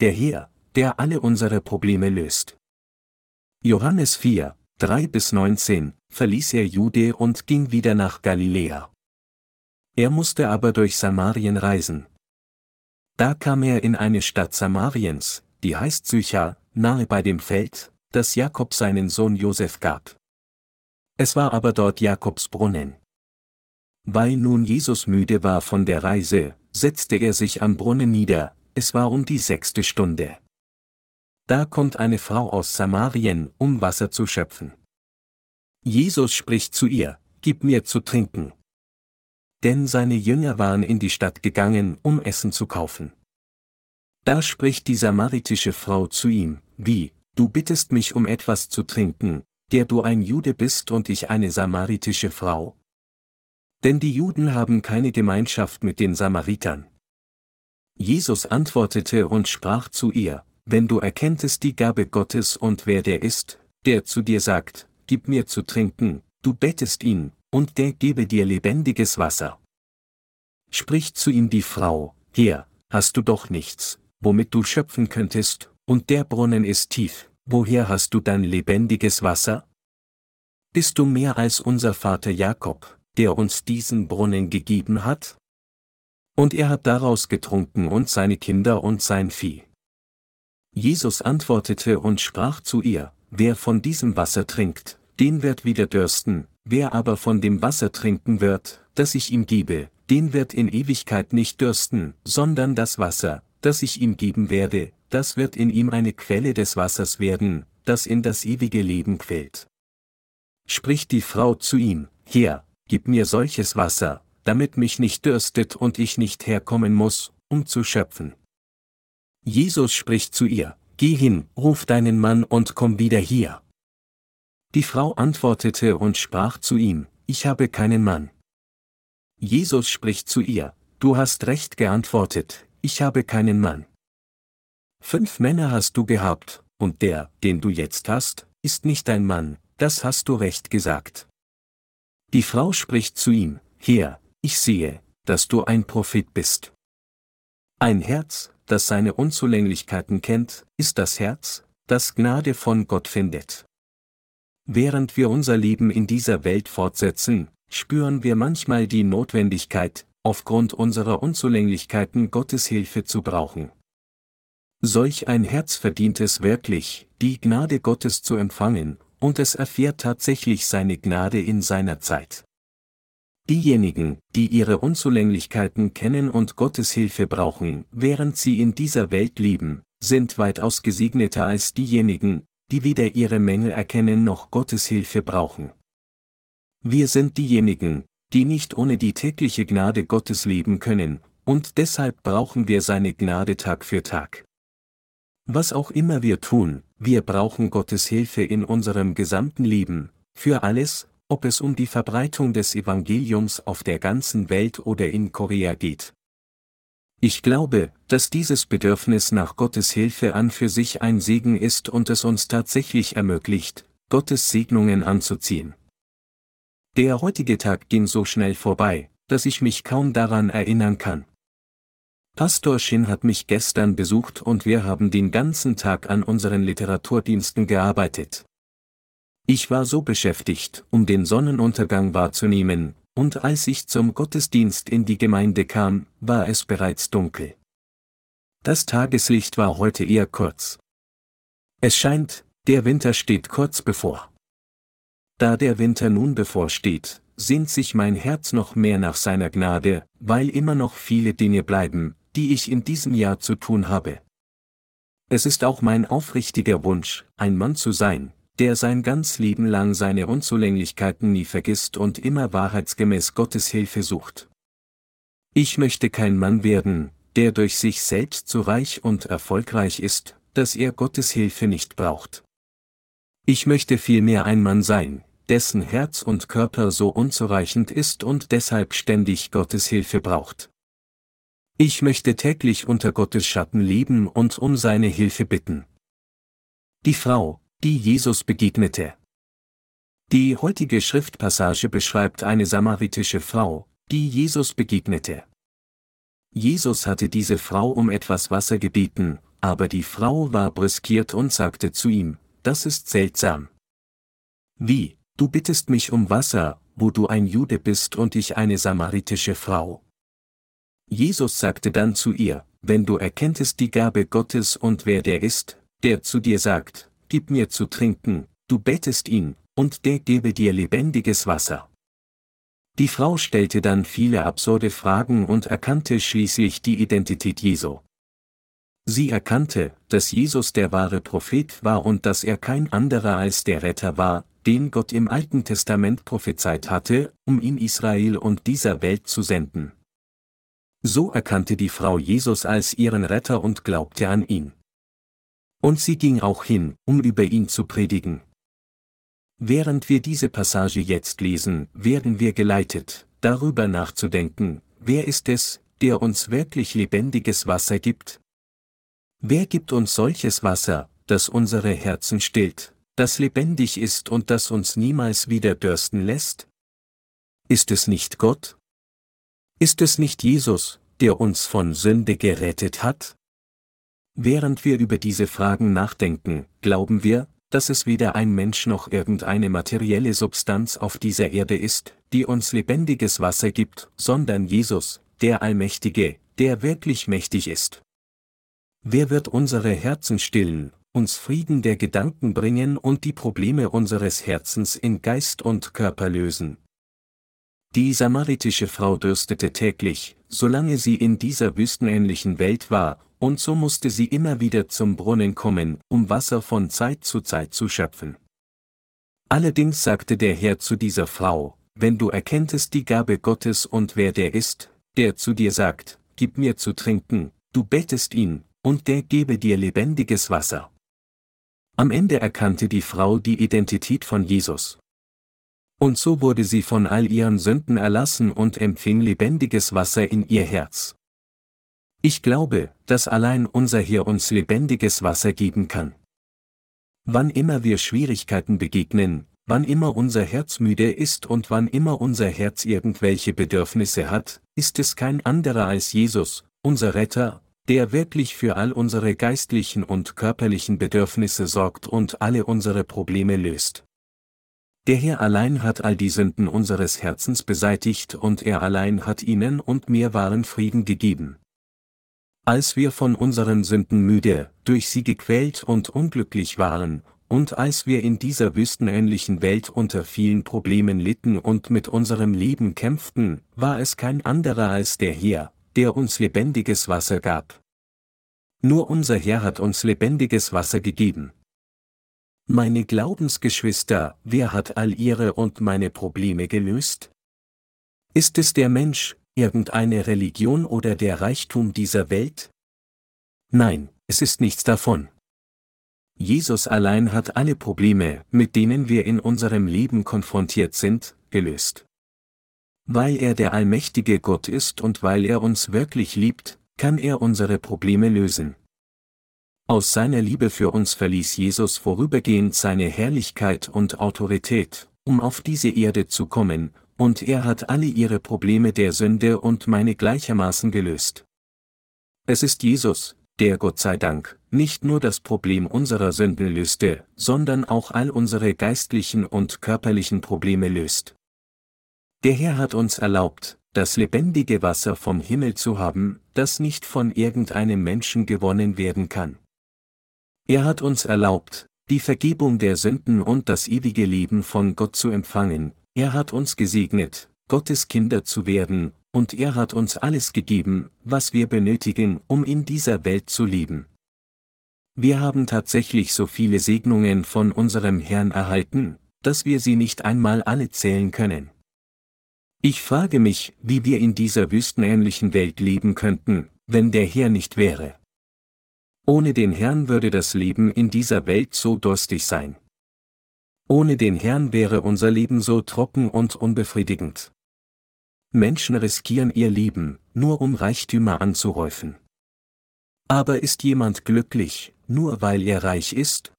der Herr, der alle unsere Probleme löst. Johannes 4, 3 bis 19, verließ er Jude und ging wieder nach Galiläa. Er musste aber durch Samarien reisen. Da kam er in eine Stadt Samariens, die heißt Sychar, nahe bei dem Feld, das Jakob seinen Sohn Josef gab. Es war aber dort Jakobs Brunnen. Weil nun Jesus müde war von der Reise, setzte er sich am Brunnen nieder, es war um die sechste Stunde. Da kommt eine Frau aus Samarien, um Wasser zu schöpfen. Jesus spricht zu ihr, Gib mir zu trinken. Denn seine Jünger waren in die Stadt gegangen, um Essen zu kaufen. Da spricht die samaritische Frau zu ihm, Wie, du bittest mich um etwas zu trinken, der du ein Jude bist und ich eine samaritische Frau? Denn die Juden haben keine Gemeinschaft mit den Samaritern. Jesus antwortete und sprach zu ihr, Wenn du erkenntest die Gabe Gottes und wer der ist, der zu dir sagt, Gib mir zu trinken, du bettest ihn, und der gebe dir lebendiges Wasser. Spricht zu ihm die Frau, Herr, hast du doch nichts, womit du schöpfen könntest, und der Brunnen ist tief, woher hast du dein lebendiges Wasser? Bist du mehr als unser Vater Jakob, der uns diesen Brunnen gegeben hat? Und er hat daraus getrunken und seine Kinder und sein Vieh. Jesus antwortete und sprach zu ihr, Wer von diesem Wasser trinkt, den wird wieder dürsten, wer aber von dem Wasser trinken wird, das ich ihm gebe, den wird in Ewigkeit nicht dürsten, sondern das Wasser, das ich ihm geben werde, das wird in ihm eine Quelle des Wassers werden, das in das ewige Leben quält. Spricht die Frau zu ihm, Herr, gib mir solches Wasser, damit mich nicht dürstet und ich nicht herkommen muss, um zu schöpfen. Jesus spricht zu ihr, Geh hin, ruf deinen Mann und komm wieder hier. Die Frau antwortete und sprach zu ihm, Ich habe keinen Mann. Jesus spricht zu ihr, Du hast recht geantwortet, ich habe keinen Mann. Fünf Männer hast du gehabt, und der, den du jetzt hast, ist nicht dein Mann, das hast du recht gesagt. Die Frau spricht zu ihm, Herr, ich sehe, dass du ein Prophet bist. Ein Herz, das seine Unzulänglichkeiten kennt, ist das Herz, das Gnade von Gott findet. Während wir unser Leben in dieser Welt fortsetzen, spüren wir manchmal die Notwendigkeit, aufgrund unserer Unzulänglichkeiten Gottes Hilfe zu brauchen. Solch ein Herz verdient es wirklich, die Gnade Gottes zu empfangen, und es erfährt tatsächlich seine Gnade in seiner Zeit. Diejenigen, die ihre Unzulänglichkeiten kennen und Gottes Hilfe brauchen, während sie in dieser Welt leben, sind weitaus gesegneter als diejenigen, die weder ihre Mängel erkennen noch Gottes Hilfe brauchen. Wir sind diejenigen, die nicht ohne die tägliche Gnade Gottes leben können, und deshalb brauchen wir seine Gnade Tag für Tag. Was auch immer wir tun, wir brauchen Gottes Hilfe in unserem gesamten Leben, für alles, ob es um die Verbreitung des Evangeliums auf der ganzen Welt oder in Korea geht. Ich glaube, dass dieses Bedürfnis nach Gottes Hilfe an für sich ein Segen ist und es uns tatsächlich ermöglicht, Gottes Segnungen anzuziehen. Der heutige Tag ging so schnell vorbei, dass ich mich kaum daran erinnern kann. Pastor Shin hat mich gestern besucht und wir haben den ganzen Tag an unseren Literaturdiensten gearbeitet. Ich war so beschäftigt, um den Sonnenuntergang wahrzunehmen, und als ich zum Gottesdienst in die Gemeinde kam, war es bereits dunkel. Das Tageslicht war heute eher kurz. Es scheint, der Winter steht kurz bevor. Da der Winter nun bevorsteht, sehnt sich mein Herz noch mehr nach seiner Gnade, weil immer noch viele Dinge bleiben, die ich in diesem Jahr zu tun habe. Es ist auch mein aufrichtiger Wunsch, ein Mann zu sein, der sein ganz Leben lang seine Unzulänglichkeiten nie vergisst und immer wahrheitsgemäß Gottes Hilfe sucht. Ich möchte kein Mann werden, der durch sich selbst so reich und erfolgreich ist, dass er Gottes Hilfe nicht braucht. Ich möchte vielmehr ein Mann sein, dessen Herz und Körper so unzureichend ist und deshalb ständig Gottes Hilfe braucht. Ich möchte täglich unter Gottes Schatten leben und um seine Hilfe bitten. Die Frau, die Jesus begegnete. Die heutige Schriftpassage beschreibt eine samaritische Frau, die Jesus begegnete. Jesus hatte diese Frau um etwas Wasser gebeten, aber die Frau war brüskiert und sagte zu ihm, das ist seltsam. Wie, du bittest mich um Wasser, wo du ein Jude bist und ich eine samaritische Frau. Jesus sagte dann zu ihr, wenn du erkenntest die Gabe Gottes und wer der ist, der zu dir sagt, gib mir zu trinken, du bettest ihn, und der gebe dir lebendiges Wasser. Die Frau stellte dann viele absurde Fragen und erkannte schließlich die Identität Jesu. Sie erkannte, dass Jesus der wahre Prophet war und dass er kein anderer als der Retter war, den Gott im Alten Testament prophezeit hatte, um ihn Israel und dieser Welt zu senden. So erkannte die Frau Jesus als ihren Retter und glaubte an ihn. Und sie ging auch hin, um über ihn zu predigen. Während wir diese Passage jetzt lesen, werden wir geleitet, darüber nachzudenken, wer ist es, der uns wirklich lebendiges Wasser gibt? Wer gibt uns solches Wasser, das unsere Herzen stillt, das lebendig ist und das uns niemals wieder dürsten lässt? Ist es nicht Gott? Ist es nicht Jesus, der uns von Sünde gerettet hat? Während wir über diese Fragen nachdenken, glauben wir, dass es weder ein Mensch noch irgendeine materielle Substanz auf dieser Erde ist, die uns lebendiges Wasser gibt, sondern Jesus, der Allmächtige, der wirklich mächtig ist. Wer wird unsere Herzen stillen, uns Frieden der Gedanken bringen und die Probleme unseres Herzens in Geist und Körper lösen? Die samaritische Frau dürstete täglich, solange sie in dieser wüstenähnlichen Welt war, und so musste sie immer wieder zum Brunnen kommen, um Wasser von Zeit zu Zeit zu schöpfen. Allerdings sagte der Herr zu dieser Frau, wenn du erkenntest die Gabe Gottes und wer der ist, der zu dir sagt, gib mir zu trinken, du bettest ihn, und der gebe dir lebendiges Wasser. Am Ende erkannte die Frau die Identität von Jesus. Und so wurde sie von all ihren Sünden erlassen und empfing lebendiges Wasser in ihr Herz. Ich glaube, dass allein unser Herr uns lebendiges Wasser geben kann. Wann immer wir Schwierigkeiten begegnen, wann immer unser Herz müde ist und wann immer unser Herz irgendwelche Bedürfnisse hat, ist es kein anderer als Jesus, unser Retter, der wirklich für all unsere geistlichen und körperlichen Bedürfnisse sorgt und alle unsere Probleme löst. Der Herr allein hat all die Sünden unseres Herzens beseitigt und er allein hat ihnen und mir wahren Frieden gegeben. Als wir von unseren Sünden müde, durch sie gequält und unglücklich waren, und als wir in dieser wüstenähnlichen Welt unter vielen Problemen litten und mit unserem Leben kämpften, war es kein anderer als der Herr, der uns lebendiges Wasser gab. Nur unser Herr hat uns lebendiges Wasser gegeben. Meine Glaubensgeschwister, wer hat all ihre und meine Probleme gelöst? Ist es der Mensch, irgendeine Religion oder der Reichtum dieser Welt? Nein, es ist nichts davon. Jesus allein hat alle Probleme, mit denen wir in unserem Leben konfrontiert sind, gelöst. Weil er der allmächtige Gott ist und weil er uns wirklich liebt, kann er unsere Probleme lösen. Aus seiner Liebe für uns verließ Jesus vorübergehend seine Herrlichkeit und Autorität, um auf diese Erde zu kommen, und er hat alle ihre Probleme der Sünde und meine gleichermaßen gelöst. Es ist Jesus, der Gott sei Dank, nicht nur das Problem unserer Sünden löste, sondern auch all unsere geistlichen und körperlichen Probleme löst. Der Herr hat uns erlaubt, das lebendige Wasser vom Himmel zu haben, das nicht von irgendeinem Menschen gewonnen werden kann. Er hat uns erlaubt, die Vergebung der Sünden und das ewige Leben von Gott zu empfangen, er hat uns gesegnet, Gottes Kinder zu werden, und er hat uns alles gegeben, was wir benötigen, um in dieser Welt zu leben. Wir haben tatsächlich so viele Segnungen von unserem Herrn erhalten, dass wir sie nicht einmal alle zählen können. Ich frage mich, wie wir in dieser wüstenähnlichen Welt leben könnten, wenn der Herr nicht wäre. Ohne den Herrn würde das Leben in dieser Welt so durstig sein. Ohne den Herrn wäre unser Leben so trocken und unbefriedigend. Menschen riskieren ihr Leben, nur um Reichtümer anzuhäufen. Aber ist jemand glücklich, nur weil er reich ist?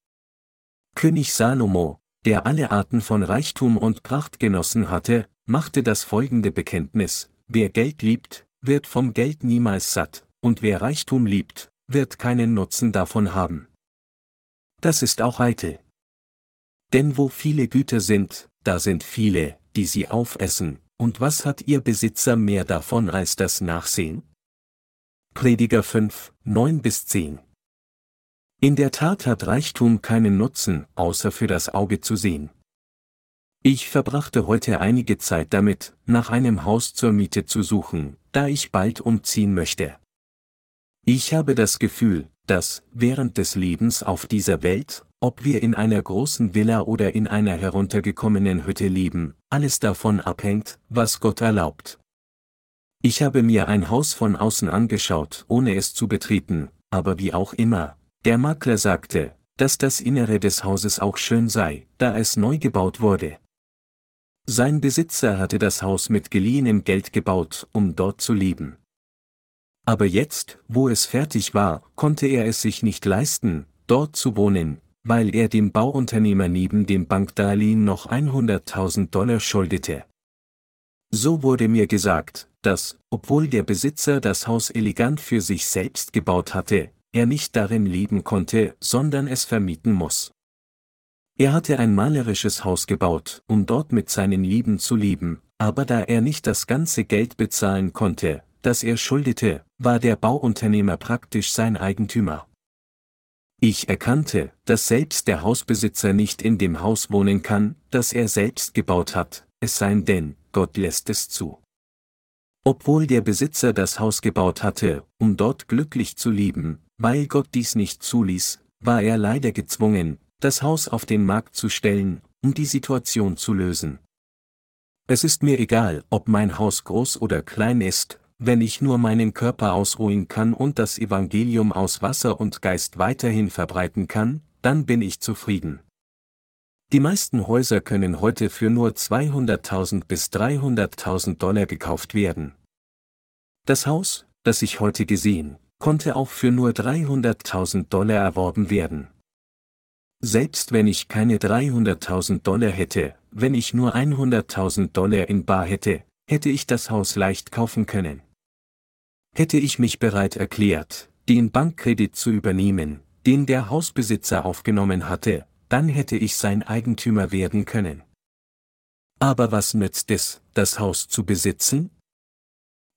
König Salomo, der alle Arten von Reichtum und Pracht genossen hatte, machte das folgende Bekenntnis, wer Geld liebt, wird vom Geld niemals satt, und wer Reichtum liebt, wird keinen Nutzen davon haben. Das ist auch eitel. Denn wo viele Güter sind, da sind viele, die sie aufessen, und was hat ihr Besitzer mehr davon als das Nachsehen? Prediger 5, 9 bis 10 In der Tat hat Reichtum keinen Nutzen, außer für das Auge zu sehen. Ich verbrachte heute einige Zeit damit, nach einem Haus zur Miete zu suchen, da ich bald umziehen möchte. Ich habe das Gefühl, dass, während des Lebens auf dieser Welt, ob wir in einer großen Villa oder in einer heruntergekommenen Hütte leben, alles davon abhängt, was Gott erlaubt. Ich habe mir ein Haus von außen angeschaut, ohne es zu betreten, aber wie auch immer, der Makler sagte, dass das Innere des Hauses auch schön sei, da es neu gebaut wurde. Sein Besitzer hatte das Haus mit geliehenem Geld gebaut, um dort zu leben. Aber jetzt, wo es fertig war, konnte er es sich nicht leisten, dort zu wohnen, weil er dem Bauunternehmer neben dem Bankdarlehen noch 100.000 Dollar schuldete. So wurde mir gesagt, dass, obwohl der Besitzer das Haus elegant für sich selbst gebaut hatte, er nicht darin leben konnte, sondern es vermieten muss. Er hatte ein malerisches Haus gebaut, um dort mit seinen Lieben zu leben, aber da er nicht das ganze Geld bezahlen konnte, das er schuldete, war der Bauunternehmer praktisch sein Eigentümer. Ich erkannte, dass selbst der Hausbesitzer nicht in dem Haus wohnen kann, das er selbst gebaut hat, es sei denn, Gott lässt es zu. Obwohl der Besitzer das Haus gebaut hatte, um dort glücklich zu leben, weil Gott dies nicht zuließ, war er leider gezwungen, das Haus auf den Markt zu stellen, um die Situation zu lösen. Es ist mir egal, ob mein Haus groß oder klein ist, wenn ich nur meinen Körper ausruhen kann und das Evangelium aus Wasser und Geist weiterhin verbreiten kann, dann bin ich zufrieden. Die meisten Häuser können heute für nur 200.000 bis 300.000 Dollar gekauft werden. Das Haus, das ich heute gesehen, konnte auch für nur 300.000 Dollar erworben werden. Selbst wenn ich keine 300.000 Dollar hätte, wenn ich nur 100.000 Dollar in Bar hätte, hätte ich das Haus leicht kaufen können. Hätte ich mich bereit erklärt, den Bankkredit zu übernehmen, den der Hausbesitzer aufgenommen hatte, dann hätte ich sein Eigentümer werden können. Aber was nützt es, das Haus zu besitzen?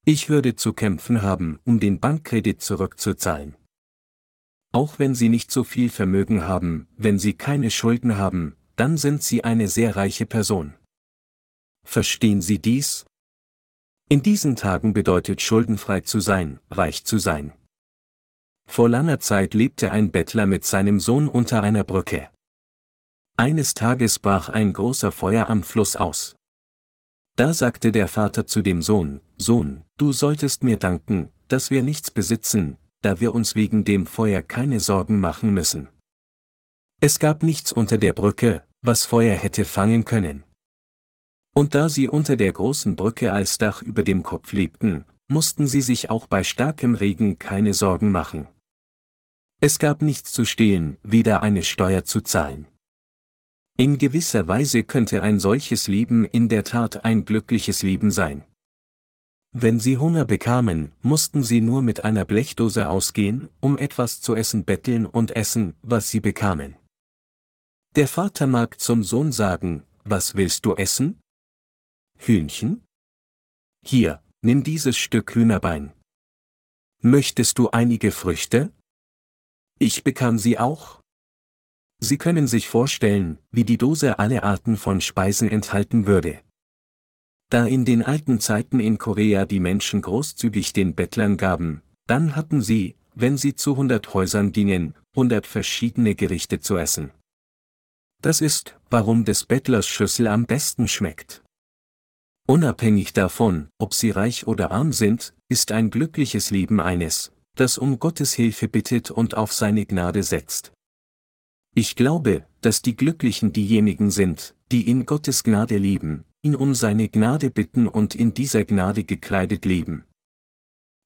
Ich würde zu kämpfen haben, um den Bankkredit zurückzuzahlen. Auch wenn Sie nicht so viel Vermögen haben, wenn Sie keine Schulden haben, dann sind Sie eine sehr reiche Person. Verstehen Sie dies? In diesen Tagen bedeutet schuldenfrei zu sein, reich zu sein. Vor langer Zeit lebte ein Bettler mit seinem Sohn unter einer Brücke. Eines Tages brach ein großer Feuer am Fluss aus. Da sagte der Vater zu dem Sohn, Sohn, du solltest mir danken, dass wir nichts besitzen, da wir uns wegen dem Feuer keine Sorgen machen müssen. Es gab nichts unter der Brücke, was Feuer hätte fangen können. Und da sie unter der großen Brücke als Dach über dem Kopf lebten, mussten sie sich auch bei starkem Regen keine Sorgen machen. Es gab nichts zu stehlen, weder eine Steuer zu zahlen. In gewisser Weise könnte ein solches Leben in der Tat ein glückliches Leben sein. Wenn sie Hunger bekamen, mussten sie nur mit einer Blechdose ausgehen, um etwas zu essen betteln und essen, was sie bekamen. Der Vater mag zum Sohn sagen, was willst du essen? Hühnchen? Hier, nimm dieses Stück Hühnerbein. Möchtest du einige Früchte? Ich bekam sie auch. Sie können sich vorstellen, wie die Dose alle Arten von Speisen enthalten würde. Da in den alten Zeiten in Korea die Menschen großzügig den Bettlern gaben, dann hatten sie, wenn sie zu hundert Häusern gingen, hundert verschiedene Gerichte zu essen. Das ist, warum des Bettlers Schüssel am besten schmeckt. Unabhängig davon, ob sie reich oder arm sind, ist ein glückliches Leben eines, das um Gottes Hilfe bittet und auf seine Gnade setzt. Ich glaube, dass die Glücklichen diejenigen sind, die in Gottes Gnade leben, ihn um seine Gnade bitten und in dieser Gnade gekleidet leben.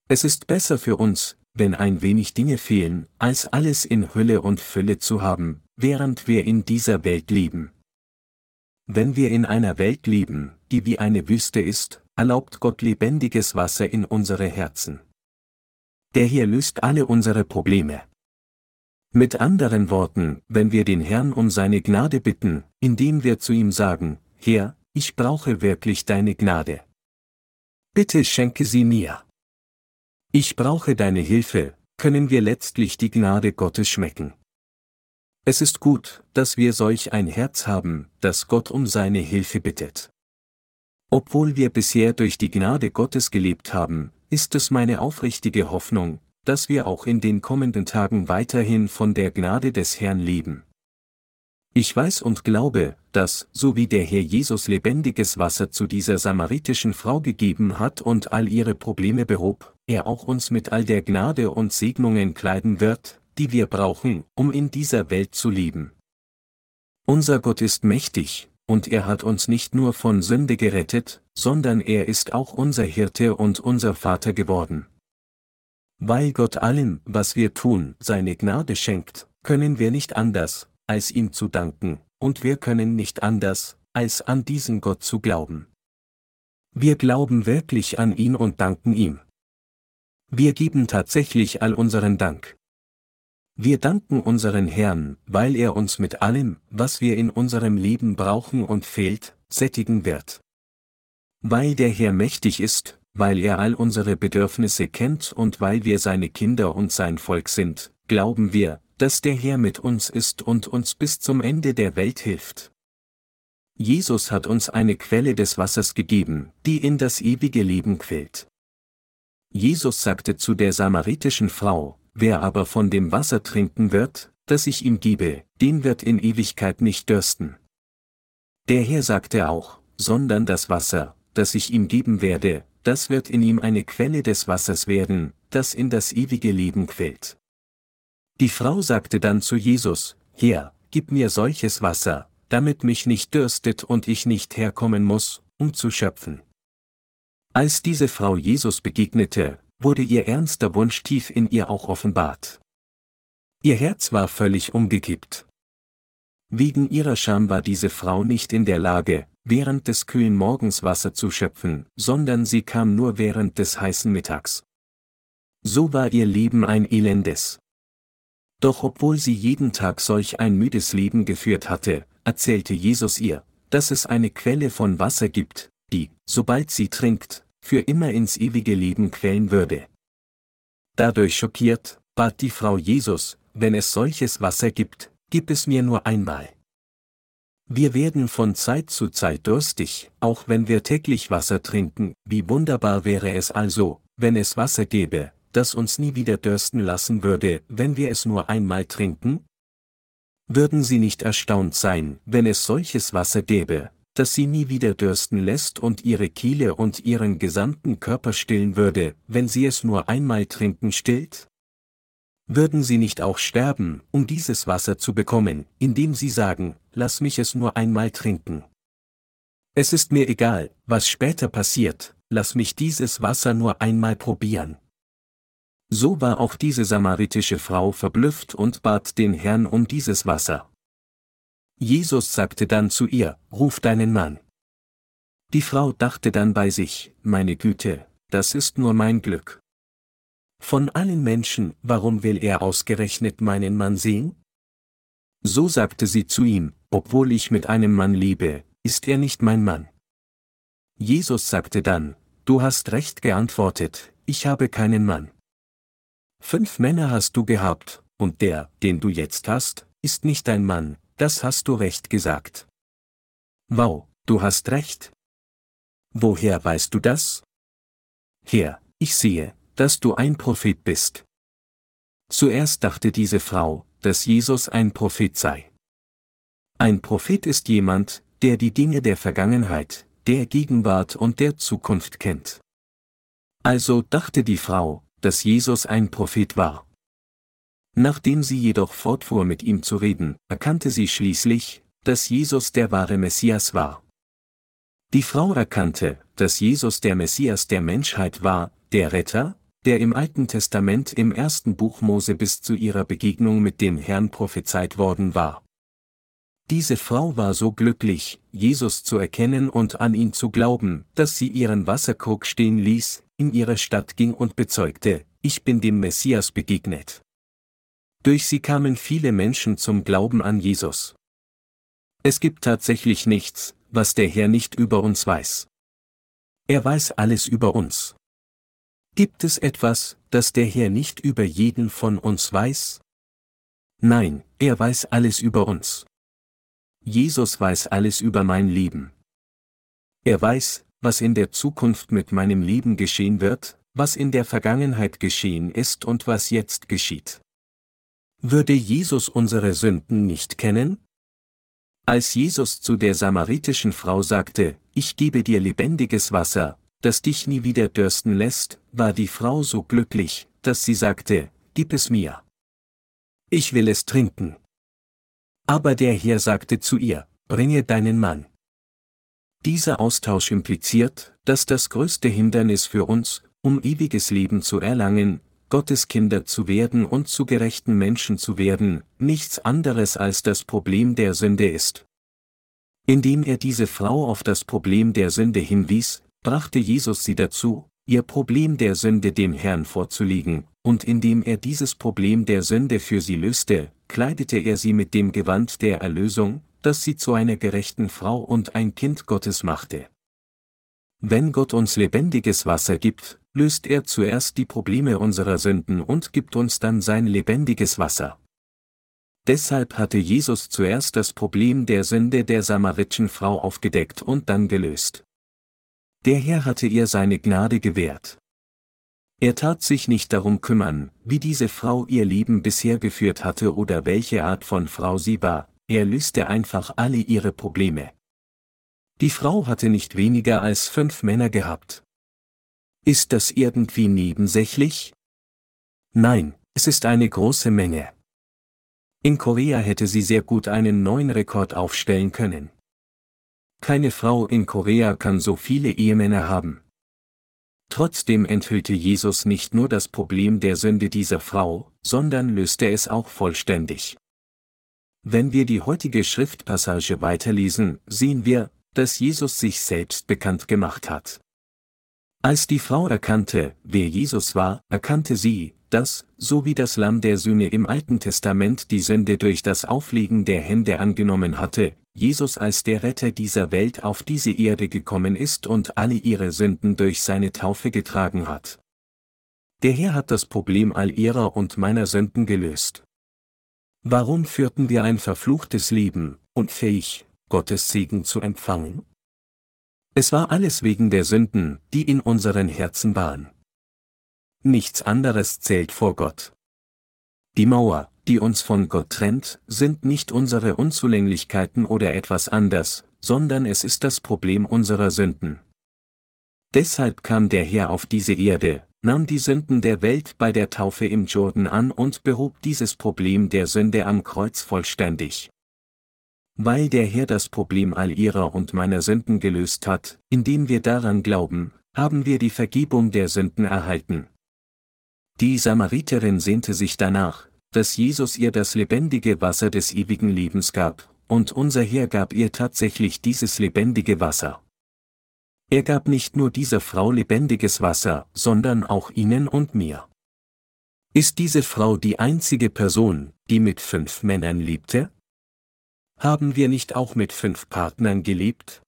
Es ist besser für uns, wenn ein wenig Dinge fehlen, als alles in Hülle und Fülle zu haben, während wir in dieser Welt leben. Wenn wir in einer Welt leben, die wie eine Wüste ist, erlaubt Gott lebendiges Wasser in unsere Herzen. Der Herr löst alle unsere Probleme. Mit anderen Worten, wenn wir den Herrn um seine Gnade bitten, indem wir zu ihm sagen, Herr, ich brauche wirklich deine Gnade. Bitte schenke sie mir. Ich brauche deine Hilfe, können wir letztlich die Gnade Gottes schmecken. Es ist gut, dass wir solch ein Herz haben, das Gott um seine Hilfe bittet. Obwohl wir bisher durch die Gnade Gottes gelebt haben, ist es meine aufrichtige Hoffnung, dass wir auch in den kommenden Tagen weiterhin von der Gnade des Herrn leben. Ich weiß und glaube, dass, so wie der Herr Jesus lebendiges Wasser zu dieser samaritischen Frau gegeben hat und all ihre Probleme behob, er auch uns mit all der Gnade und Segnungen kleiden wird, die wir brauchen, um in dieser Welt zu leben. Unser Gott ist mächtig, und er hat uns nicht nur von Sünde gerettet, sondern er ist auch unser Hirte und unser Vater geworden. Weil Gott allem, was wir tun, seine Gnade schenkt, können wir nicht anders, als ihm zu danken, und wir können nicht anders, als an diesen Gott zu glauben. Wir glauben wirklich an ihn und danken ihm. Wir geben tatsächlich all unseren Dank. Wir danken unseren Herrn, weil er uns mit allem, was wir in unserem Leben brauchen und fehlt, sättigen wird. Weil der Herr mächtig ist, weil er all unsere Bedürfnisse kennt und weil wir seine Kinder und sein Volk sind, glauben wir, dass der Herr mit uns ist und uns bis zum Ende der Welt hilft. Jesus hat uns eine Quelle des Wassers gegeben, die in das ewige Leben quillt. Jesus sagte zu der samaritischen Frau, wer aber von dem Wasser trinken wird, das ich ihm gebe, den wird in Ewigkeit nicht dürsten. Der Herr sagte auch, sondern das Wasser, das ich ihm geben werde, das wird in ihm eine Quelle des Wassers werden, das in das ewige Leben quillt. Die Frau sagte dann zu Jesus, Herr, gib mir solches Wasser, damit mich nicht dürstet und ich nicht herkommen muss, um zu schöpfen. Als diese Frau Jesus begegnete, wurde ihr ernster Wunsch tief in ihr auch offenbart. Ihr Herz war völlig umgekippt. Wegen ihrer Scham war diese Frau nicht in der Lage, während des kühlen Morgens Wasser zu schöpfen, sondern sie kam nur während des heißen Mittags. So war ihr Leben ein elendes. Doch obwohl sie jeden Tag solch ein müdes Leben geführt hatte, erzählte Jesus ihr, dass es eine Quelle von Wasser gibt, die, sobald sie trinkt, für immer ins ewige Leben quellen würde. Dadurch schockiert, bat die Frau Jesus, wenn es solches Wasser gibt, gib es mir nur einmal. Wir werden von Zeit zu Zeit durstig, auch wenn wir täglich Wasser trinken, wie wunderbar wäre es also, wenn es Wasser gäbe, das uns nie wieder dürsten lassen würde, wenn wir es nur einmal trinken? Würden Sie nicht erstaunt sein, wenn es solches Wasser gäbe, das Sie nie wieder dürsten lässt und Ihre Kiele und Ihren gesamten Körper stillen würde, wenn Sie es nur einmal trinken stillt? Würden Sie nicht auch sterben, um dieses Wasser zu bekommen, indem Sie sagen, lass mich es nur einmal trinken. Es ist mir egal, was später passiert, lass mich dieses Wasser nur einmal probieren. So war auch diese samaritische Frau verblüfft und bat den Herrn um dieses Wasser. Jesus sagte dann zu ihr, Ruf deinen Mann. Die Frau dachte dann bei sich, meine Güte, das ist nur mein Glück. Von allen Menschen, warum will er ausgerechnet meinen Mann sehen? So sagte sie zu ihm, obwohl ich mit einem Mann lebe, ist er nicht mein Mann. Jesus sagte dann, Du hast recht geantwortet, ich habe keinen Mann. Fünf Männer hast du gehabt, und der, den du jetzt hast, ist nicht dein Mann, das hast du recht gesagt. Wow, du hast recht. Woher weißt du das? Herr, ich sehe, dass du ein Prophet bist. Zuerst dachte diese Frau, dass Jesus ein Prophet sei. Ein Prophet ist jemand, der die Dinge der Vergangenheit, der Gegenwart und der Zukunft kennt. Also dachte die Frau, dass Jesus ein Prophet war. Nachdem sie jedoch fortfuhr mit ihm zu reden, erkannte sie schließlich, dass Jesus der wahre Messias war. Die Frau erkannte, dass Jesus der Messias der Menschheit war, der Retter, der im Alten Testament im ersten Buch Mose bis zu ihrer Begegnung mit dem Herrn prophezeit worden war. Diese Frau war so glücklich, Jesus zu erkennen und an ihn zu glauben, dass sie ihren Wasserkrug stehen ließ, in ihre Stadt ging und bezeugte, ich bin dem Messias begegnet. Durch sie kamen viele Menschen zum Glauben an Jesus. Es gibt tatsächlich nichts, was der Herr nicht über uns weiß. Er weiß alles über uns. Gibt es etwas, das der Herr nicht über jeden von uns weiß? Nein, er weiß alles über uns. Jesus weiß alles über mein Leben. Er weiß, was in der Zukunft mit meinem Leben geschehen wird, was in der Vergangenheit geschehen ist und was jetzt geschieht. Würde Jesus unsere Sünden nicht kennen? Als Jesus zu der samaritischen Frau sagte, ich gebe dir lebendiges Wasser, das dich nie wieder dürsten lässt, war die Frau so glücklich, dass sie sagte, gib es mir. Ich will es trinken. Aber der Herr sagte zu ihr, bringe deinen Mann. Dieser Austausch impliziert, dass das größte Hindernis für uns, um ewiges Leben zu erlangen, Gottes Kinder zu werden und zu gerechten Menschen zu werden, nichts anderes als das Problem der Sünde ist. Indem er diese Frau auf das Problem der Sünde hinwies, brachte Jesus sie dazu, ihr Problem der Sünde dem Herrn vorzulegen, und indem er dieses Problem der Sünde für sie löste, kleidete er sie mit dem Gewand der Erlösung, das sie zu einer gerechten Frau und ein Kind Gottes machte. Wenn Gott uns lebendiges Wasser gibt, löst er zuerst die Probleme unserer Sünden und gibt uns dann sein lebendiges Wasser. Deshalb hatte Jesus zuerst das Problem der Sünde der samaritischen Frau aufgedeckt und dann gelöst. Der Herr hatte ihr seine Gnade gewährt. Er tat sich nicht darum kümmern, wie diese Frau ihr Leben bisher geführt hatte oder welche Art von Frau sie war, er löste einfach alle ihre Probleme. Die Frau hatte nicht weniger als fünf Männer gehabt. Ist das irgendwie nebensächlich? Nein, es ist eine große Menge. In Korea hätte sie sehr gut einen neuen Rekord aufstellen können. Keine Frau in Korea kann so viele Ehemänner haben. Trotzdem enthüllte Jesus nicht nur das Problem der Sünde dieser Frau, sondern löste es auch vollständig. Wenn wir die heutige Schriftpassage weiterlesen, sehen wir, dass Jesus sich selbst bekannt gemacht hat. Als die Frau erkannte, wer Jesus war, erkannte sie, dass, so wie das Lamm der Sühne im Alten Testament die Sünde durch das Auflegen der Hände angenommen hatte, Jesus als der Retter dieser Welt auf diese Erde gekommen ist und alle ihre Sünden durch seine Taufe getragen hat. Der Herr hat das Problem all ihrer und meiner Sünden gelöst. Warum führten wir ein verfluchtes Leben, unfähig, Gottes Segen zu empfangen? Es war alles wegen der Sünden, die in unseren Herzen waren. Nichts anderes zählt vor Gott. Die Mauer, die uns von Gott trennt, sind nicht unsere Unzulänglichkeiten oder etwas anders, sondern es ist das Problem unserer Sünden. Deshalb kam der Herr auf diese Erde, nahm die Sünden der Welt bei der Taufe im Jordan an und behob dieses Problem der Sünde am Kreuz vollständig. Weil der Herr das Problem all ihrer und meiner Sünden gelöst hat, indem wir daran glauben, haben wir die Vergebung der Sünden erhalten. Die Samariterin sehnte sich danach, dass Jesus ihr das lebendige Wasser des ewigen Lebens gab, und unser Herr gab ihr tatsächlich dieses lebendige Wasser. Er gab nicht nur dieser Frau lebendiges Wasser, sondern auch ihnen und mir. Ist diese Frau die einzige Person, die mit fünf Männern lebte? Haben wir nicht auch mit fünf Partnern gelebt?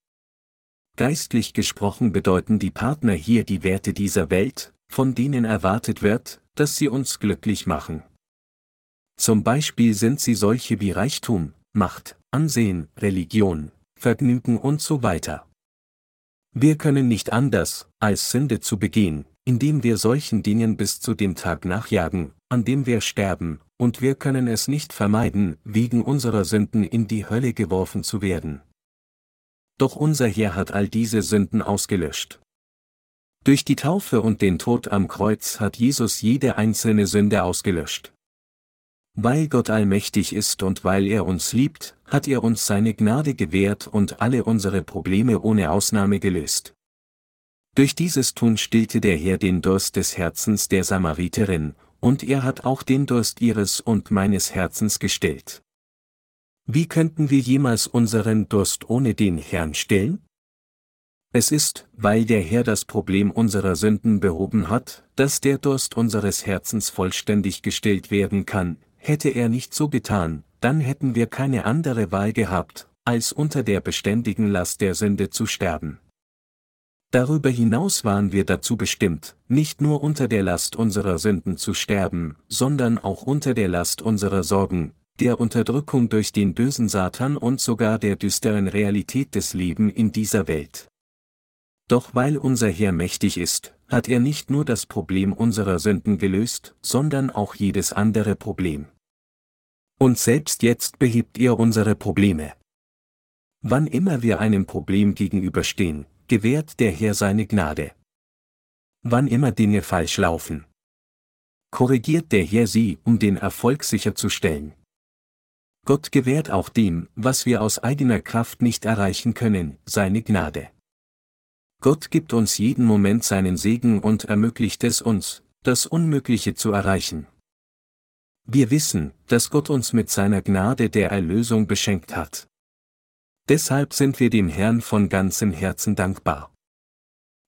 Geistlich gesprochen bedeuten die Partner hier die Werte dieser Welt, von denen erwartet wird, dass sie uns glücklich machen. Zum Beispiel sind sie solche wie Reichtum, Macht, Ansehen, Religion, Vergnügen und so weiter. Wir können nicht anders, als Sünde zu begehen, indem wir solchen Dingen bis zu dem Tag nachjagen, an dem wir sterben, und wir können es nicht vermeiden, wegen unserer Sünden in die Hölle geworfen zu werden. Doch unser Herr hat all diese Sünden ausgelöscht. Durch die Taufe und den Tod am Kreuz hat Jesus jede einzelne Sünde ausgelöscht. Weil Gott allmächtig ist und weil er uns liebt, hat er uns seine Gnade gewährt und alle unsere Probleme ohne Ausnahme gelöst. Durch dieses Tun stillte der Herr den Durst des Herzens der Samariterin, und er hat auch den Durst ihres und meines Herzens gestillt. Wie könnten wir jemals unseren Durst ohne den Herrn stillen? Es ist, weil der Herr das Problem unserer Sünden behoben hat, dass der Durst unseres Herzens vollständig gestillt werden kann, hätte er nicht so getan, dann hätten wir keine andere Wahl gehabt, als unter der beständigen Last der Sünde zu sterben. Darüber hinaus waren wir dazu bestimmt, nicht nur unter der Last unserer Sünden zu sterben, sondern auch unter der Last unserer Sorgen, der Unterdrückung durch den bösen Satan und sogar der düsteren Realität des Lebens in dieser Welt. Doch weil unser Herr mächtig ist, hat er nicht nur das Problem unserer Sünden gelöst, sondern auch jedes andere Problem. Und selbst jetzt behebt er unsere Probleme. Wann immer wir einem Problem gegenüberstehen, gewährt der Herr seine Gnade. Wann immer Dinge falsch laufen, korrigiert der Herr sie, um den Erfolg sicherzustellen. Gott gewährt auch dem, was wir aus eigener Kraft nicht erreichen können, seine Gnade. Gott gibt uns jeden Moment seinen Segen und ermöglicht es uns, das Unmögliche zu erreichen. Wir wissen, dass Gott uns mit seiner Gnade der Erlösung beschenkt hat. Deshalb sind wir dem Herrn von ganzem Herzen dankbar.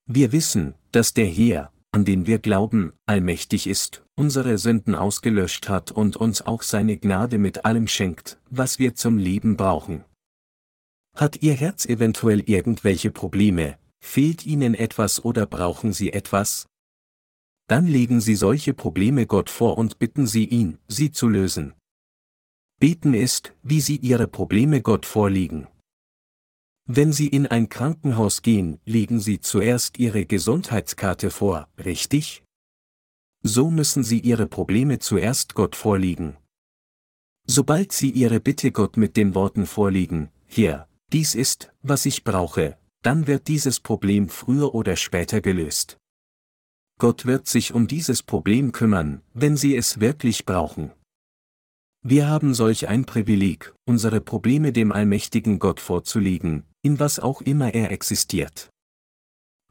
Wir wissen, dass der Herr, an den wir glauben, allmächtig ist, unsere Sünden ausgelöscht hat und uns auch seine Gnade mit allem schenkt, was wir zum Leben brauchen. Hat Ihr Herz eventuell irgendwelche Probleme, fehlt Ihnen etwas oder brauchen Sie etwas? Dann legen Sie solche Probleme Gott vor und bitten Sie ihn, sie zu lösen. Beten ist, wie Sie Ihre Probleme Gott vorlegen. Wenn Sie in ein Krankenhaus gehen, legen Sie zuerst Ihre Gesundheitskarte vor, richtig? So müssen Sie Ihre Probleme zuerst Gott vorlegen. Sobald Sie Ihre Bitte Gott mit den Worten vorlegen, hier, dies ist, was ich brauche, dann wird dieses Problem früher oder später gelöst. Gott wird sich um dieses Problem kümmern, wenn Sie es wirklich brauchen. Wir haben solch ein Privileg, unsere Probleme dem allmächtigen Gott vorzulegen, in was auch immer er existiert.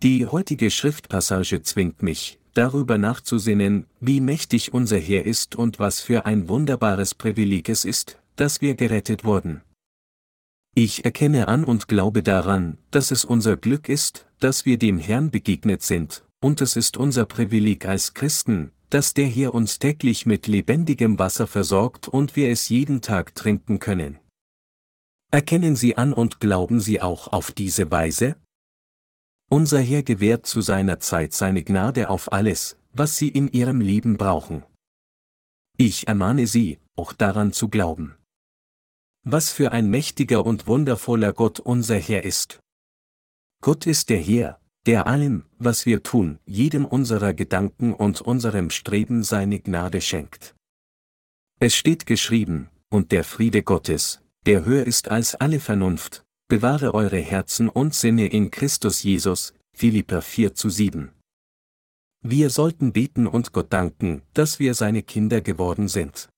Die heutige Schriftpassage zwingt mich, darüber nachzusinnen, wie mächtig unser Herr ist und was für ein wunderbares Privileg es ist, dass wir gerettet wurden. Ich erkenne an und glaube daran, dass es unser Glück ist, dass wir dem Herrn begegnet sind, und es ist unser Privileg als Christen, dass der Herr uns täglich mit lebendigem Wasser versorgt und wir es jeden Tag trinken können. Erkennen Sie an und glauben Sie auch auf diese Weise? Unser Herr gewährt zu seiner Zeit seine Gnade auf alles, was Sie in Ihrem Leben brauchen. Ich ermahne Sie, auch daran zu glauben. Was für ein mächtiger und wundervoller Gott unser Herr ist. Gott ist der Herr, der allem, was wir tun, jedem unserer Gedanken und unserem Streben seine Gnade schenkt. Es steht geschrieben, und der Friede Gottes, der höher ist als alle Vernunft, bewahre eure Herzen und Sinne in Christus Jesus, Philipper 4 zu 7. Wir sollten beten und Gott danken, dass wir seine Kinder geworden sind.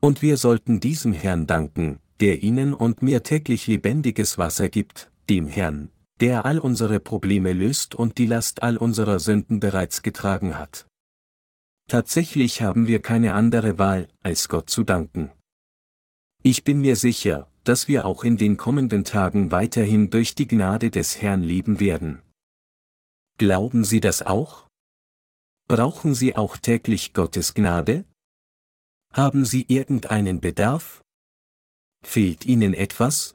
Und wir sollten diesem Herrn danken, der ihnen und mir täglich lebendiges Wasser gibt, dem Herrn, der all unsere Probleme löst und die Last all unserer Sünden bereits getragen hat. Tatsächlich haben wir keine andere Wahl, als Gott zu danken. Ich bin mir sicher, dass wir auch in den kommenden Tagen weiterhin durch die Gnade des Herrn leben werden. Glauben Sie das auch? Brauchen Sie auch täglich Gottes Gnade? Haben Sie irgendeinen Bedarf? Fehlt Ihnen etwas?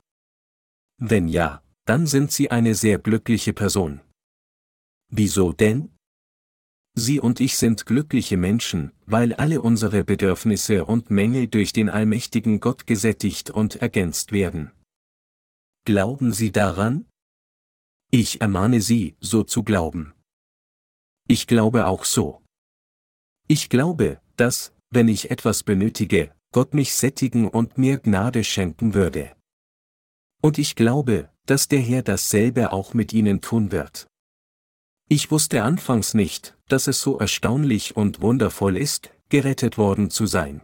Wenn ja, dann sind Sie eine sehr glückliche Person. Wieso denn? Sie und ich sind glückliche Menschen, weil alle unsere Bedürfnisse und Mängel durch den allmächtigen Gott gesättigt und ergänzt werden. Glauben Sie daran? Ich ermahne Sie, so zu glauben. Ich glaube auch so. Ich glaube, dass, wenn ich etwas benötige, Gott mich sättigen und mir Gnade schenken würde. Und ich glaube, dass der Herr dasselbe auch mit Ihnen tun wird. Ich wusste anfangs nicht, dass es so erstaunlich und wundervoll ist, gerettet worden zu sein.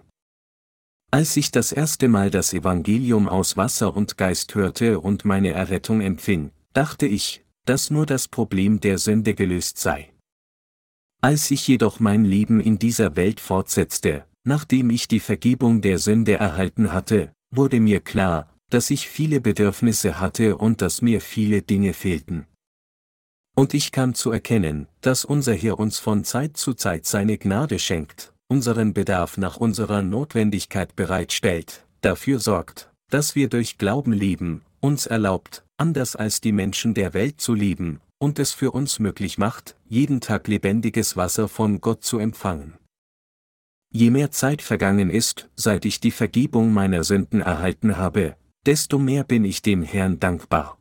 Als ich das erste Mal das Evangelium aus Wasser und Geist hörte und meine Errettung empfing, dachte ich, dass nur das Problem der Sünde gelöst sei. Als ich jedoch mein Leben in dieser Welt fortsetzte, nachdem ich die Vergebung der Sünde erhalten hatte, wurde mir klar, dass ich viele Bedürfnisse hatte und dass mir viele Dinge fehlten. Und ich kam zu erkennen, dass unser Herr uns von Zeit zu Zeit seine Gnade schenkt, unseren Bedarf nach unserer Notwendigkeit bereitstellt, dafür sorgt, dass wir durch Glauben leben, uns erlaubt, anders als die Menschen der Welt zu leben, und es für uns möglich macht, jeden Tag lebendiges Wasser von Gott zu empfangen. Je mehr Zeit vergangen ist, seit ich die Vergebung meiner Sünden erhalten habe, desto mehr bin ich dem Herrn dankbar.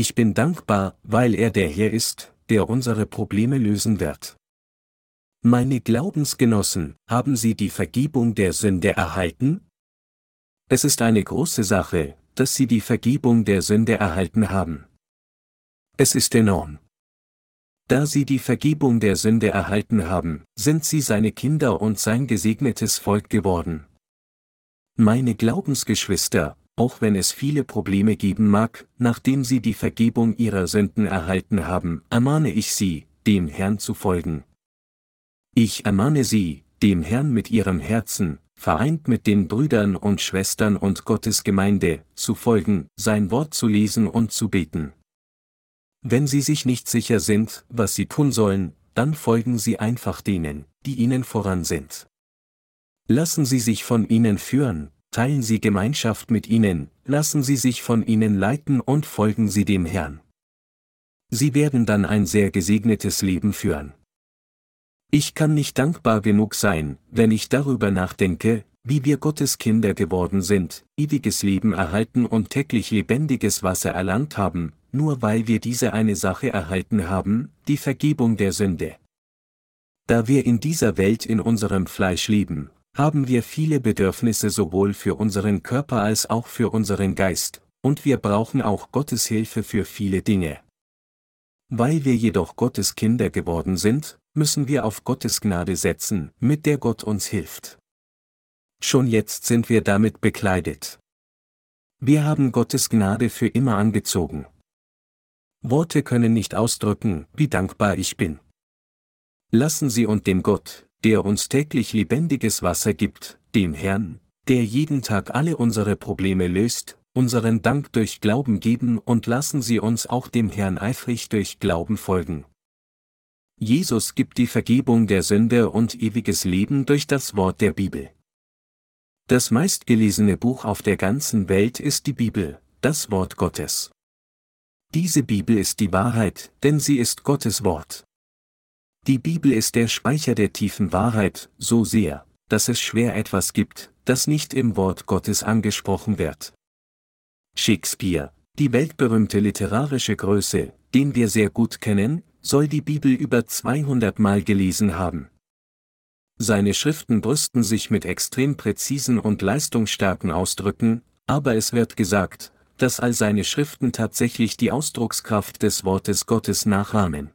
Ich bin dankbar, weil er der Herr ist, der unsere Probleme lösen wird. Meine Glaubensgenossen, haben Sie die Vergebung der Sünde erhalten? Es ist eine große Sache, dass Sie die Vergebung der Sünde erhalten haben. Es ist enorm. Da Sie die Vergebung der Sünde erhalten haben, sind Sie seine Kinder und sein gesegnetes Volk geworden. Meine Glaubensgeschwister, auch wenn es viele Probleme geben mag, nachdem Sie die Vergebung Ihrer Sünden erhalten haben, ermahne ich Sie, dem Herrn zu folgen. Ich ermahne Sie, dem Herrn mit Ihrem Herzen, vereint mit den Brüdern und Schwestern und Gottes Gemeinde, zu folgen, sein Wort zu lesen und zu beten. Wenn Sie sich nicht sicher sind, was Sie tun sollen, dann folgen Sie einfach denen, die Ihnen voran sind. Lassen Sie sich von ihnen führen, teilen Sie Gemeinschaft mit ihnen, lassen Sie sich von ihnen leiten und folgen Sie dem Herrn. Sie werden dann ein sehr gesegnetes Leben führen. Ich kann nicht dankbar genug sein, wenn ich darüber nachdenke, wie wir Gottes Kinder geworden sind, ewiges Leben erhalten und täglich lebendiges Wasser erlangt haben, nur weil wir diese eine Sache erhalten haben, die Vergebung der Sünde. Da wir in dieser Welt in unserem Fleisch leben, haben wir viele Bedürfnisse sowohl für unseren Körper als auch für unseren Geist, und wir brauchen auch Gottes Hilfe für viele Dinge. Weil wir jedoch Gottes Kinder geworden sind, müssen wir auf Gottes Gnade setzen, mit der Gott uns hilft. Schon jetzt sind wir damit bekleidet. Wir haben Gottes Gnade für immer angezogen. Worte können nicht ausdrücken, wie dankbar ich bin. Lassen Sie und dem Gott, der uns täglich lebendiges Wasser gibt, dem Herrn, der jeden Tag alle unsere Probleme löst, unseren Dank durch Glauben geben und lassen Sie uns auch dem Herrn eifrig durch Glauben folgen. Jesus gibt die Vergebung der Sünde und ewiges Leben durch das Wort der Bibel. Das meistgelesene Buch auf der ganzen Welt ist die Bibel, das Wort Gottes. Diese Bibel ist die Wahrheit, denn sie ist Gottes Wort. Die Bibel ist der Speicher der tiefen Wahrheit, so sehr, dass es schwer etwas gibt, das nicht im Wort Gottes angesprochen wird. Shakespeare, die weltberühmte literarische Größe, den wir sehr gut kennen, soll die Bibel über 200 Mal gelesen haben. Seine Schriften brüsten sich mit extrem präzisen und leistungsstarken Ausdrücken, aber es wird gesagt, dass all seine Schriften tatsächlich die Ausdruckskraft des Wortes Gottes nachahmen.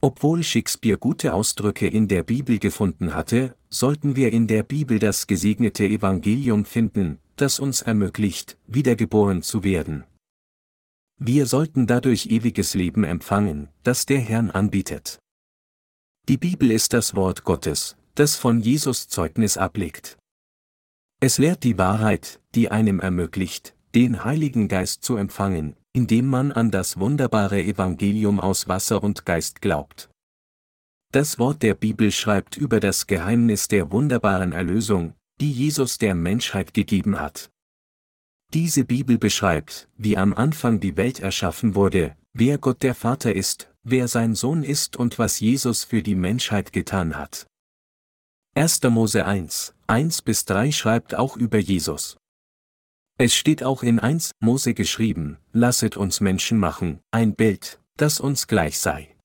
Obwohl Shakespeare gute Ausdrücke in der Bibel gefunden hatte, sollten wir in der Bibel das gesegnete Evangelium finden, das uns ermöglicht, wiedergeboren zu werden. Wir sollten dadurch ewiges Leben empfangen, das der Herrn anbietet. Die Bibel ist das Wort Gottes, das von Jesus Zeugnis ablegt. Es lehrt die Wahrheit, die einem ermöglicht, den Heiligen Geist zu empfangen, indem man an das wunderbare Evangelium aus Wasser und Geist glaubt. Das Wort der Bibel schreibt über das Geheimnis der wunderbaren Erlösung, die Jesus der Menschheit gegeben hat. Diese Bibel beschreibt, wie am Anfang die Welt erschaffen wurde, wer Gott der Vater ist, wer sein Sohn ist und was Jesus für die Menschheit getan hat. 1. Mose 1, 1 bis 3 schreibt auch über Jesus. Es steht auch in 1 Mose geschrieben, lasset uns Menschen machen, ein Bild, das uns gleich sei.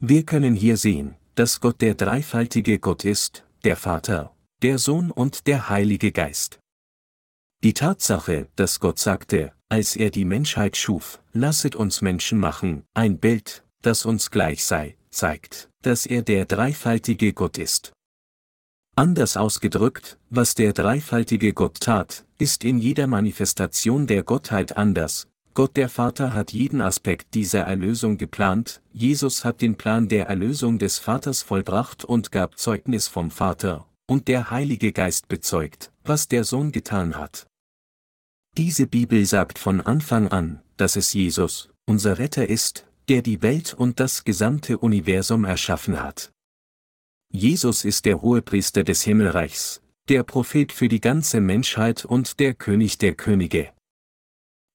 Wir können hier sehen, dass Gott der dreifaltige Gott ist, der Vater, der Sohn und der Heilige Geist. Die Tatsache, dass Gott sagte, als er die Menschheit schuf, lasset uns Menschen machen, ein Bild, das uns gleich sei, zeigt, dass er der dreifaltige Gott ist. Anders ausgedrückt, was der dreifaltige Gott tat, ist in jeder Manifestation der Gottheit anders. Gott der Vater hat jeden Aspekt dieser Erlösung geplant, Jesus hat den Plan der Erlösung des Vaters vollbracht und gab Zeugnis vom Vater, und der Heilige Geist bezeugt, was der Sohn getan hat. Diese Bibel sagt von Anfang an, dass es Jesus, unser Retter ist, der die Welt und das gesamte Universum erschaffen hat. Jesus ist der Hohepriester des Himmelreichs, der Prophet für die ganze Menschheit und der König der Könige.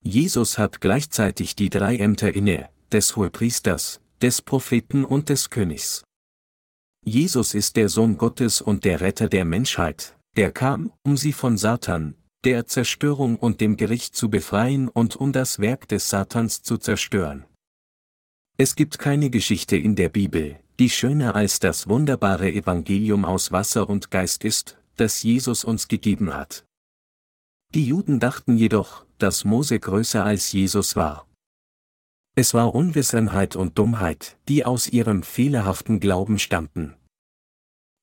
Jesus hat gleichzeitig die drei Ämter inne, des Hohepriesters, des Propheten und des Königs. Jesus ist der Sohn Gottes und der Retter der Menschheit, der kam, um sie von Satan, der Zerstörung und dem Gericht zu befreien und um das Werk des Satans zu zerstören. Es gibt keine Geschichte in der Bibel, die schöner als das wunderbare Evangelium aus Wasser und Geist ist, das Jesus uns gegeben hat. Die Juden dachten jedoch, dass Mose größer als Jesus war. Es war Unwissenheit und Dummheit, die aus ihrem fehlerhaften Glauben stammten.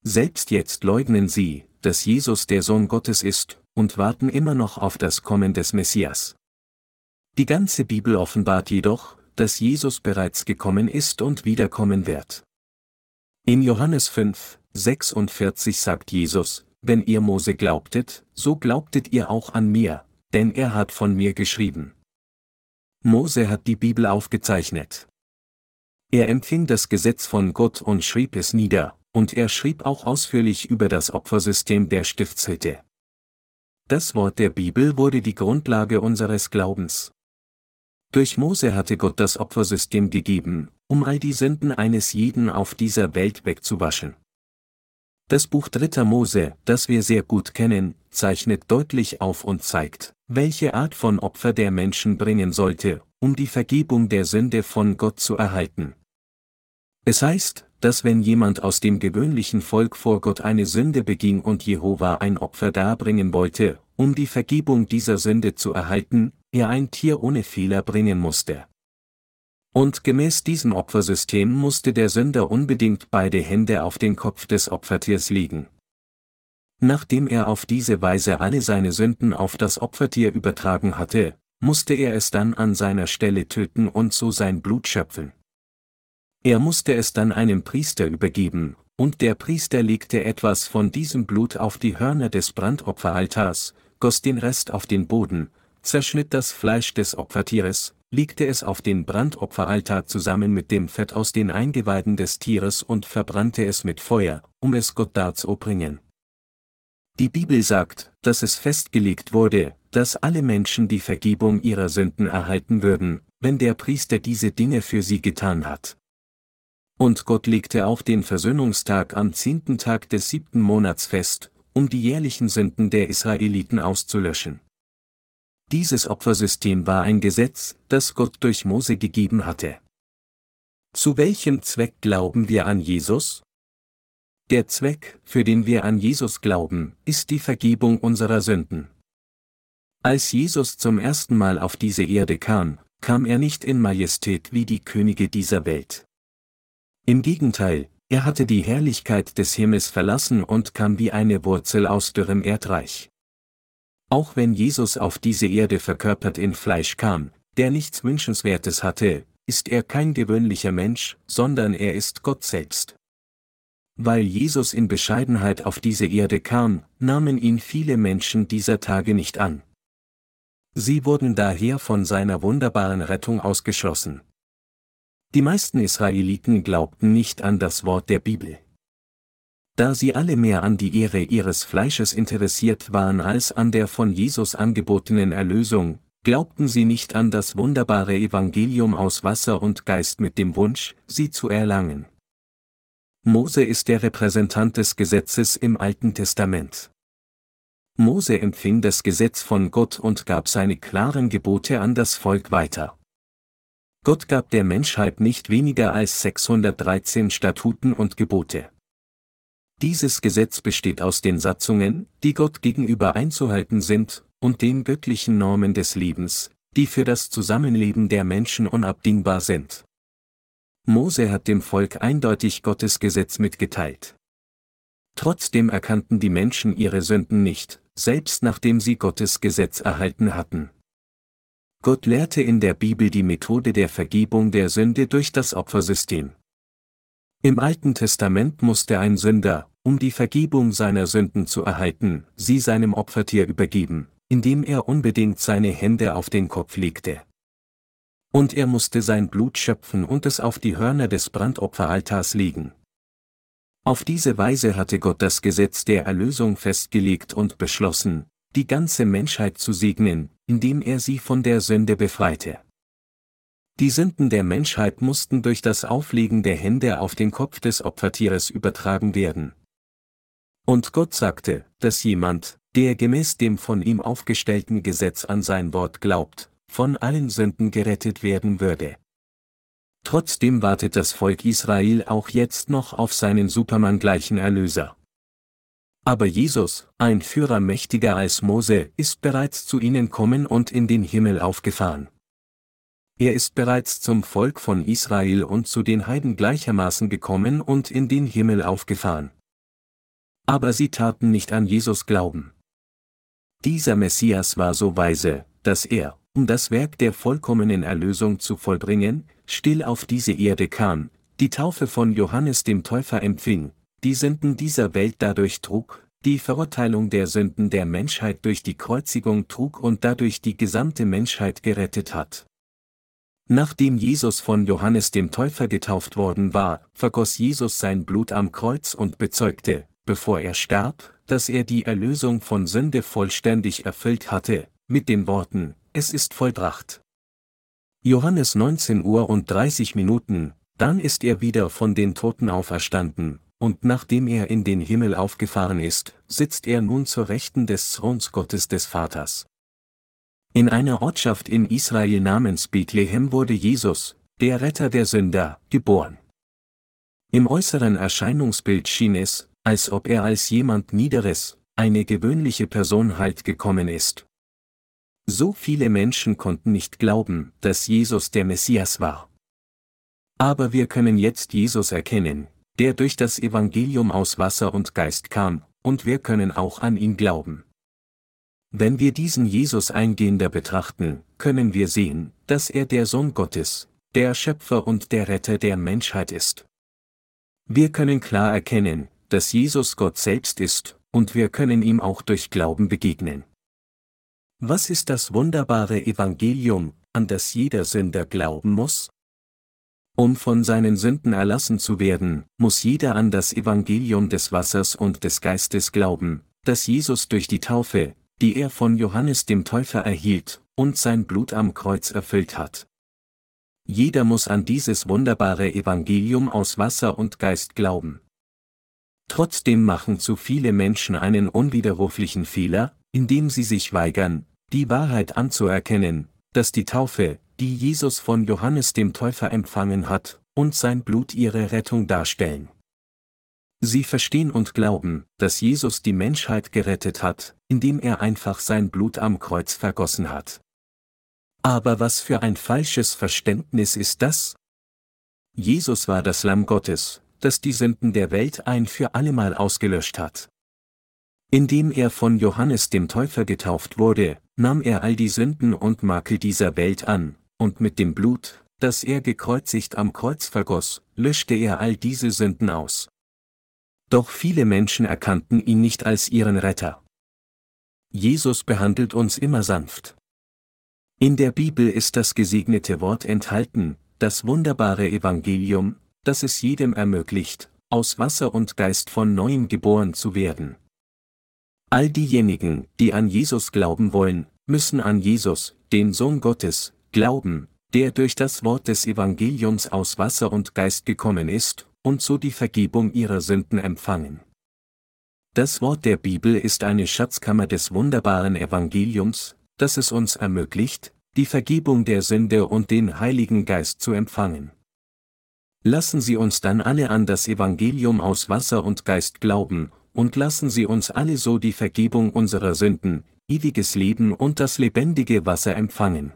Selbst jetzt leugnen sie, dass Jesus der Sohn Gottes ist, und warten immer noch auf das Kommen des Messias. Die ganze Bibel offenbart jedoch, dass Jesus bereits gekommen ist und wiederkommen wird. In Johannes 5, 46 sagt Jesus, wenn ihr Mose glaubtet, so glaubtet ihr auch an mir, denn er hat von mir geschrieben. Mose hat die Bibel aufgezeichnet. Er empfing das Gesetz von Gott und schrieb es nieder, und er schrieb auch ausführlich über das Opfersystem der Stiftshütte. Das Wort der Bibel wurde die Grundlage unseres Glaubens. Durch Mose hatte Gott das Opfersystem gegeben, um all die Sünden eines jeden auf dieser Welt wegzuwaschen. Das Buch Dritter Mose, das wir sehr gut kennen, zeichnet deutlich auf und zeigt, welche Art von Opfer der Menschen bringen sollte, um die Vergebung der Sünde von Gott zu erhalten. Es heißt, dass wenn jemand aus dem gewöhnlichen Volk vor Gott eine Sünde beging und Jehova ein Opfer darbringen wollte, um die Vergebung dieser Sünde zu erhalten, er ein Tier ohne Fehler bringen musste. Und gemäß diesem Opfersystem musste der Sünder unbedingt beide Hände auf den Kopf des Opfertiers legen. Nachdem er auf diese Weise alle seine Sünden auf das Opfertier übertragen hatte, musste er es dann an seiner Stelle töten und so sein Blut schöpfen. Er musste es dann einem Priester übergeben, und der Priester legte etwas von diesem Blut auf die Hörner des Brandopferaltars, goss den Rest auf den Boden, zerschnitt das Fleisch des Opfertieres, legte es auf den Brandopferaltar zusammen mit dem Fett aus den Eingeweiden des Tieres und verbrannte es mit Feuer, um es Gott darzubringen. Die Bibel sagt, dass es festgelegt wurde, dass alle Menschen die Vergebung ihrer Sünden erhalten würden, wenn der Priester diese Dinge für sie getan hat. Und Gott legte auch den Versöhnungstag am zehnten Tag des siebten Monats fest, um die jährlichen Sünden der Israeliten auszulöschen. Dieses Opfersystem war ein Gesetz, das Gott durch Mose gegeben hatte. Zu welchem Zweck glauben wir an Jesus? Der Zweck, für den wir an Jesus glauben, ist die Vergebung unserer Sünden. Als Jesus zum ersten Mal auf diese Erde kam, kam er nicht in Majestät wie die Könige dieser Welt. Im Gegenteil, er hatte die Herrlichkeit des Himmels verlassen und kam wie eine Wurzel aus dürrem Erdreich. Auch wenn Jesus auf diese Erde verkörpert in Fleisch kam, der nichts Wünschenswertes hatte, ist er kein gewöhnlicher Mensch, sondern er ist Gott selbst. Weil Jesus in Bescheidenheit auf diese Erde kam, nahmen ihn viele Menschen dieser Tage nicht an. Sie wurden daher von seiner wunderbaren Rettung ausgeschlossen. Die meisten Israeliten glaubten nicht an das Wort der Bibel. Da sie alle mehr an die Ehre ihres Fleisches interessiert waren als an der von Jesus angebotenen Erlösung, glaubten sie nicht an das wunderbare Evangelium aus Wasser und Geist mit dem Wunsch, sie zu erlangen. Mose ist der Repräsentant des Gesetzes im Alten Testament. Mose empfing das Gesetz von Gott und gab seine klaren Gebote an das Volk weiter. Gott gab der Menschheit nicht weniger als 613 Statuten und Gebote. Dieses Gesetz besteht aus den Satzungen, die Gott gegenüber einzuhalten sind, und den göttlichen Normen des Lebens, die für das Zusammenleben der Menschen unabdingbar sind. Mose hat dem Volk eindeutig Gottes Gesetz mitgeteilt. Trotzdem erkannten die Menschen ihre Sünden nicht, selbst nachdem sie Gottes Gesetz erhalten hatten. Gott lehrte in der Bibel die Methode der Vergebung der Sünde durch das Opfersystem. Im Alten Testament musste ein Sünder, um die Vergebung seiner Sünden zu erhalten, sie seinem Opfertier übergeben, indem er unbedingt seine Hände auf den Kopf legte. Und er musste sein Blut schöpfen und es auf die Hörner des Brandopferaltars legen. Auf diese Weise hatte Gott das Gesetz der Erlösung festgelegt und beschlossen, die ganze Menschheit zu segnen, indem er sie von der Sünde befreite. Die Sünden der Menschheit mussten durch das Auflegen der Hände auf den Kopf des Opfertieres übertragen werden. Und Gott sagte, dass jemand, der gemäß dem von ihm aufgestellten Gesetz an sein Wort glaubt, von allen Sünden gerettet werden würde. Trotzdem wartet das Volk Israel auch jetzt noch auf seinen Supermann-gleichen Erlöser. Aber Jesus, ein Führer mächtiger als Mose, ist bereits zu ihnen kommen und in den Himmel aufgefahren. Er ist bereits zum Volk von Israel und zu den Heiden gleichermaßen gekommen und in den Himmel aufgefahren. Aber sie taten nicht an Jesus Glauben. Dieser Messias war so weise, dass er, um das Werk der vollkommenen Erlösung zu vollbringen, still auf diese Erde kam, die Taufe von Johannes dem Täufer empfing, die Sünden dieser Welt dadurch trug, die Verurteilung der Sünden der Menschheit durch die Kreuzigung trug und dadurch die gesamte Menschheit gerettet hat. Nachdem Jesus von Johannes dem Täufer getauft worden war, vergoss Jesus sein Blut am Kreuz und bezeugte, bevor er starb, dass er die Erlösung von Sünde vollständig erfüllt hatte, mit den Worten, es ist vollbracht. Johannes 19 Uhr und 30 Minuten, dann ist er wieder von den Toten auferstanden, und nachdem er in den Himmel aufgefahren ist, sitzt er nun zur Rechten des Throns Gottes des Vaters. In einer Ortschaft in Israel namens Bethlehem wurde Jesus, der Retter der Sünder, geboren. Im äußeren Erscheinungsbild schien es, als ob er als jemand Niederes, eine gewöhnliche Person halt gekommen ist. So viele Menschen konnten nicht glauben, dass Jesus der Messias war. Aber wir können jetzt Jesus erkennen, der durch das Evangelium aus Wasser und Geist kam, und wir können auch an ihn glauben. Wenn wir diesen Jesus eingehender betrachten, können wir sehen, dass er der Sohn Gottes, der Schöpfer und der Retter der Menschheit ist. Wir können klar erkennen, dass Jesus Gott selbst ist, und wir können ihm auch durch Glauben begegnen. Was ist das wunderbare Evangelium, an das jeder Sünder glauben muss? Um von seinen Sünden erlassen zu werden, muss jeder an das Evangelium des Wassers und des Geistes glauben, das Jesus durch die Taufe, die er von Johannes dem Täufer erhielt, und sein Blut am Kreuz erfüllt hat. Jeder muss an dieses wunderbare Evangelium aus Wasser und Geist glauben. Trotzdem machen zu viele Menschen einen unwiderruflichen Fehler, indem sie sich weigern, die Wahrheit anzuerkennen, dass die Taufe, die Jesus von Johannes dem Täufer empfangen hat, und sein Blut ihre Rettung darstellen. Sie verstehen und glauben, dass Jesus die Menschheit gerettet hat, indem er einfach sein Blut am Kreuz vergossen hat. Aber was für ein falsches Verständnis ist das? Jesus war das Lamm Gottes, das die Sünden der Welt ein für allemal ausgelöscht hat. Indem er von Johannes dem Täufer getauft wurde, nahm er all die Sünden und Makel dieser Welt an, und mit dem Blut, das er gekreuzigt am Kreuz vergoss, löschte er all diese Sünden aus. Doch viele Menschen erkannten ihn nicht als ihren Retter. Jesus behandelt uns immer sanft. In der Bibel ist das gesegnete Wort enthalten, das wunderbare Evangelium, das es jedem ermöglicht, aus Wasser und Geist von neuem geboren zu werden. All diejenigen, die an Jesus glauben wollen, müssen an Jesus, den Sohn Gottes, glauben, der durch das Wort des Evangeliums aus Wasser und Geist gekommen ist, und so die Vergebung ihrer Sünden empfangen. Das Wort der Bibel ist eine Schatzkammer des wunderbaren Evangeliums, das es uns ermöglicht, die Vergebung der Sünde und den Heiligen Geist zu empfangen. Lassen Sie uns dann alle an das Evangelium aus Wasser und Geist glauben, und lassen Sie uns alle so die Vergebung unserer Sünden, ewiges Leben und das lebendige Wasser empfangen.